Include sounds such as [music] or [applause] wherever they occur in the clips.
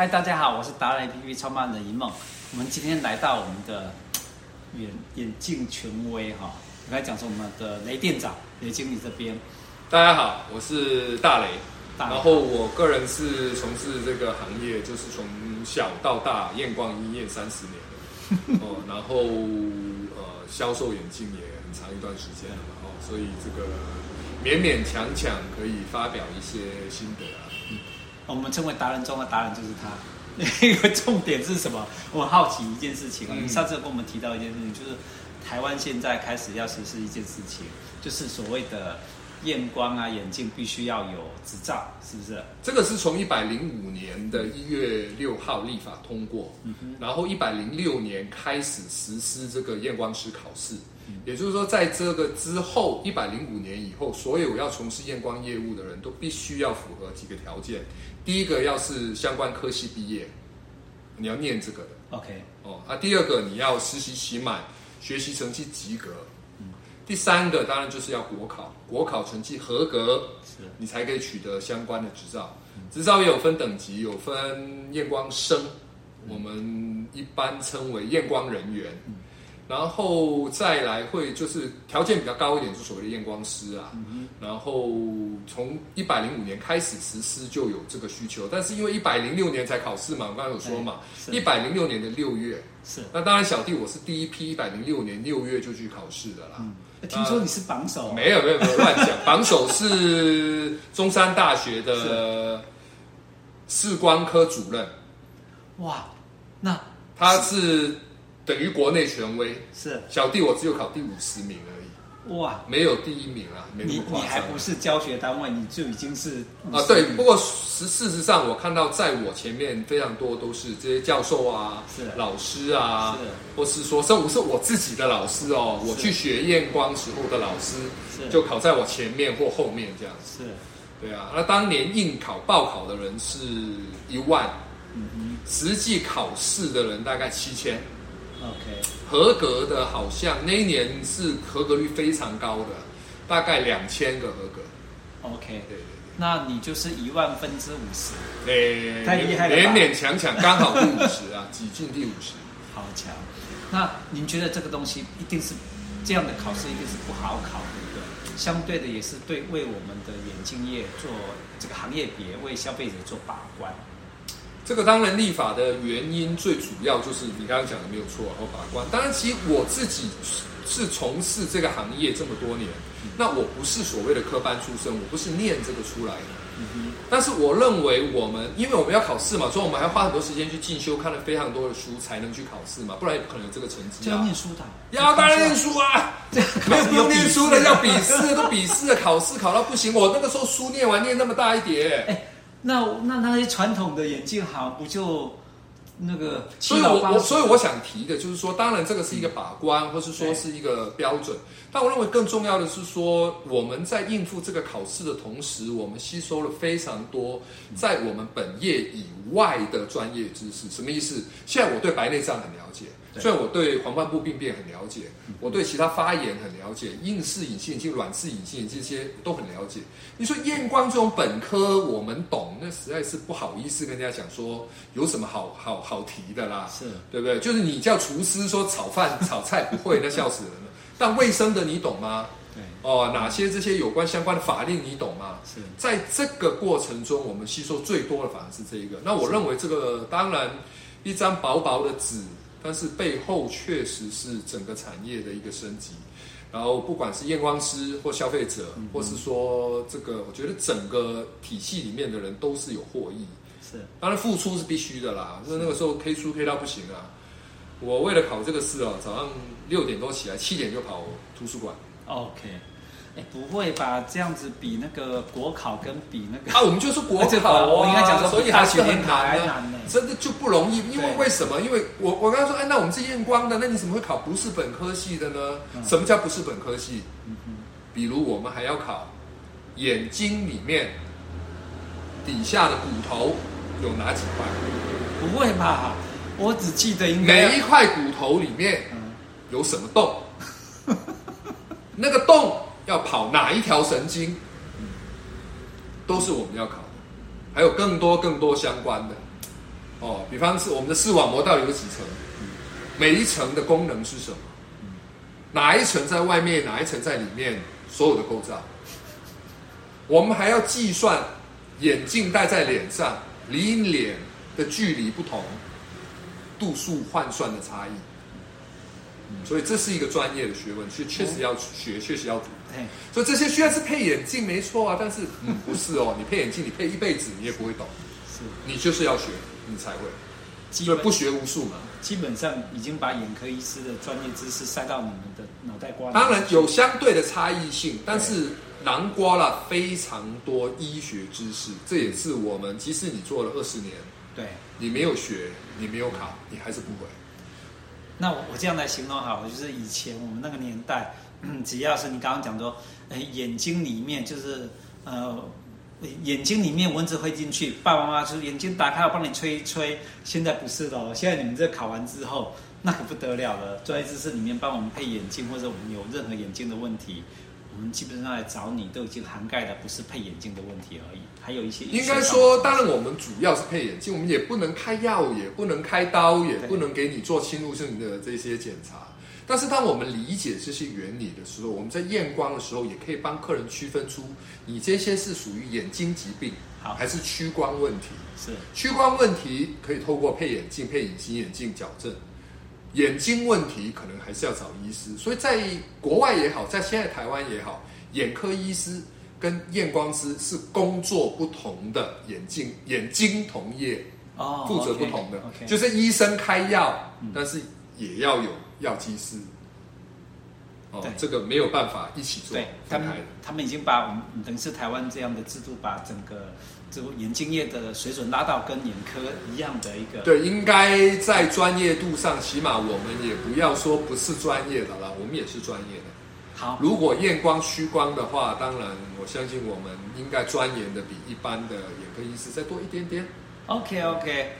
嗨，大家好，我是达人 APP 创办人一梦。我们今天来到我们的眼眼镜权威哈，我来讲说我们的雷店长雷经理这边。大家好，我是大雷，然后我个人是从事这个行业，就是从小到大验光医验三十年了 [laughs] 哦，然后呃销售眼镜也很长一段时间了嘛哦，所以这个勉勉强强可以发表一些心得啊。嗯，我们称为达人中的达人就是他。[laughs] 一个重点是什么？我好奇一件事情啊，你上次跟我们提到一件事情，就是台湾现在开始要实施一件事情，就是所谓的验光啊，眼镜必须要有执照，是不是？这个是从一百零五年的一月六号立法通过，嗯，然后一百零六年开始实施这个验光师考试，也就是说，在这个之后一百零五年以后，所有要从事验光业务的人都必须要符合几个条件。第一个要是相关科系毕业，你要念这个的，OK，哦啊。第二个你要实习期满，学习成绩及格。嗯。第三个当然就是要国考，国考成绩合格，是，你才可以取得相关的执照。执照也有分等级，有分验光生，我们一般称为验光人员。嗯然后再来会就是条件比较高一点，就所谓的验光师啊。嗯、然后从一百零五年开始实施就有这个需求，但是因为一百零六年才考试嘛，我刚才有说嘛，一百零六年的六月是。那当然小弟我是第一批一百零六年六月就去考试的啦。嗯、听说你是榜首？啊？没有没有没有乱讲，榜首是中山大学的视光科主任。哇，那他是。等于国内权威是小弟，我只有考第五十名而已。哇，没有第一名啊，没那么夸张。你你还不是教学单位，你就已经是啊？对，不过实事实上，我看到在我前面非常多都是这些教授啊，是老师啊，是，或是说甚至是我自己的老师哦，我去学验光时候的老师，是就考在我前面或后面这样子。是，对啊。那当年应考报考的人是一万，实际考试的人大概七千。OK，合格的好像那一年是合格率非常高的，大概两千个合格。OK，对对对，那你就是一万分之五十，对，太厉害了，勉勉强强刚好第五十啊，挤进第五十，[laughs] 好强。那您觉得这个东西一定是这样的考试一定是不好考的，一个？相对的也是对为我们的眼镜业做这个行业别为消费者做把关。这个当然立法的原因最主要就是你刚刚讲的没有错，然后把关。当然，其实我自己是从事这个行业这么多年，那我不是所谓的科班出身，我不是念这个出来的。但是我认为我们，因为我们要考试嘛，所以我们还要花很多时间去进修，看了非常多的书才能去考试嘛，不然也不可能有这个成绩。要念书的，要当然念书啊！[laughs] 没有不用念书的，[laughs] 要笔试都笔试的，考试考到不行。我那个时候书念完念那么大一叠。哎那那那些传统的眼镜行不就那个？所以我我所以我想提的就是说，当然这个是一个把关，或是说是一个标准。但我认为更重要的是说，我们在应付这个考试的同时，我们吸收了非常多在我们本业以外的专业知识。什么意思？现在我对白内障很了解。虽然我对黄斑部病变很了解，我对其他发炎很了解，硬式隐形眼镜、软式隐形眼镜这些都很了解。你说验光这种本科我们懂，那实在是不好意思跟人家讲说有什么好好好提的啦，是对不对？就是你叫厨师说炒饭炒菜不会，那笑死人了。[laughs] 但卫生的你懂吗？对哦，哪些这些有关相关的法令你懂吗？是在这个过程中，我们吸收最多的反而是这一个。那我认为这个当然一张薄薄的纸。但是背后确实是整个产业的一个升级，然后不管是验光师或消费者，嗯、或是说这个，我觉得整个体系里面的人都是有获益。是，当然付出是必须的啦。就是那个时候 K 书 K 到不行啊，我为了考这个试哦，早上六点多起来，七点就跑图书馆。OK。哎，不会吧？这样子比那个国考跟比那个啊，我们就是国考啊，[laughs] 我应该讲说，所以还是很难的，真的就不容易。因为为什么？因为我我刚刚说，哎，那我们是验光的，那你怎么会考不是本科系的呢？什么叫不是本科系？比如我们还要考眼睛里面底下的骨头有哪几块？不会吧？我只记得应该每一块骨头里面有什么洞？那个洞。要跑哪一条神经，都是我们要考的，还有更多更多相关的。哦，比方是我们的视网膜到底有几层？每一层的功能是什么？哪一层在外面，哪一层在里面？所有的构造，我们还要计算眼镜戴在脸上离脸的距离不同，度数换算的差异。所以这是一个专业的学问，确确实要学，确实要读。所以这些需要是配眼镜没错啊，但是嗯不是哦，你配眼镜你配一辈子你也不会懂，是。你就是要学你才会，所以不学无术嘛。基本上已经把眼科医师的专业知识塞到你们的脑袋瓜里。当然有相对的差异性，但是囊括了非常多医学知识，这也是我们即使你做了二十年，对，你没有学，你没有考，你还是不会。那我这样来形容好了，就是以前我们那个年代，只要是你刚刚讲说，眼睛里面就是呃。眼睛里面蚊子会进去，爸爸妈妈说眼睛打开，我帮你吹一吹。现在不是的，现在你们这考完之后，那可不得了了。专业知识里面帮我们配眼镜，或者我们有任何眼镜的问题，我们基本上来找你，都已经涵盖的不是配眼镜的问题而已，还有一些。应该说，当然我们主要是配眼镜，我们也不能开药，也不能开刀，也不能给你做侵入性的这些检查。但是，当我们理解这些原理的时候，我们在验光的时候，也可以帮客人区分出你这些是属于眼睛疾病，好，还是屈光问题。是屈光问题可以透过配眼镜、配隐形眼镜矫正，眼睛问题可能还是要找医师。所以在国外也好，在现在台湾也好，眼科医师跟验光师是工作不同的眼镜眼睛同业哦，负责不同的，okay, okay. 就是医生开药，嗯，但是也要有。药剂师，哦，这个没有办法一起做。对，他们他们已经把我们等于是台湾这样的制度，把整个这个眼镜业的水准拉到跟眼科一样的一个。对，应该在专业度上，起码我们也不要说不是专业的了，我们也是专业的。好，如果验光虚光的话，当然我相信我们应该钻研的比一般的眼科医师再多一点点。OK OK。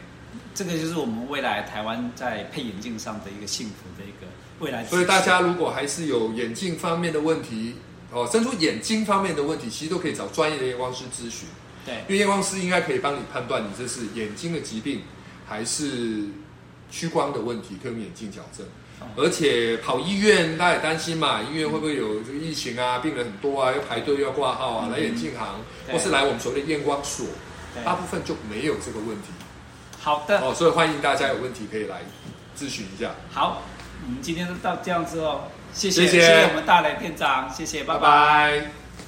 这个就是我们未来台湾在配眼镜上的一个幸福的一个未来。所以大家如果还是有眼镜方面的问题，哦，甚至眼睛方面的问题，其实都可以找专业的验光师咨询。对，因为验光师应该可以帮你判断你这是眼睛的疾病，还是屈光的问题，可以用眼镜矫正。哦。而且跑医院，大家也担心嘛，医院会不会有这个疫情啊？病人很多啊，要排队要挂号啊，嗯、来眼镜行，或是来我们所谓的验光所，大部分就没有这个问题。好的哦，所以欢迎大家有问题可以来咨询一下。好，我们今天就到这样子哦，谢谢谢谢我们大雷店长，谢谢，拜拜。拜拜。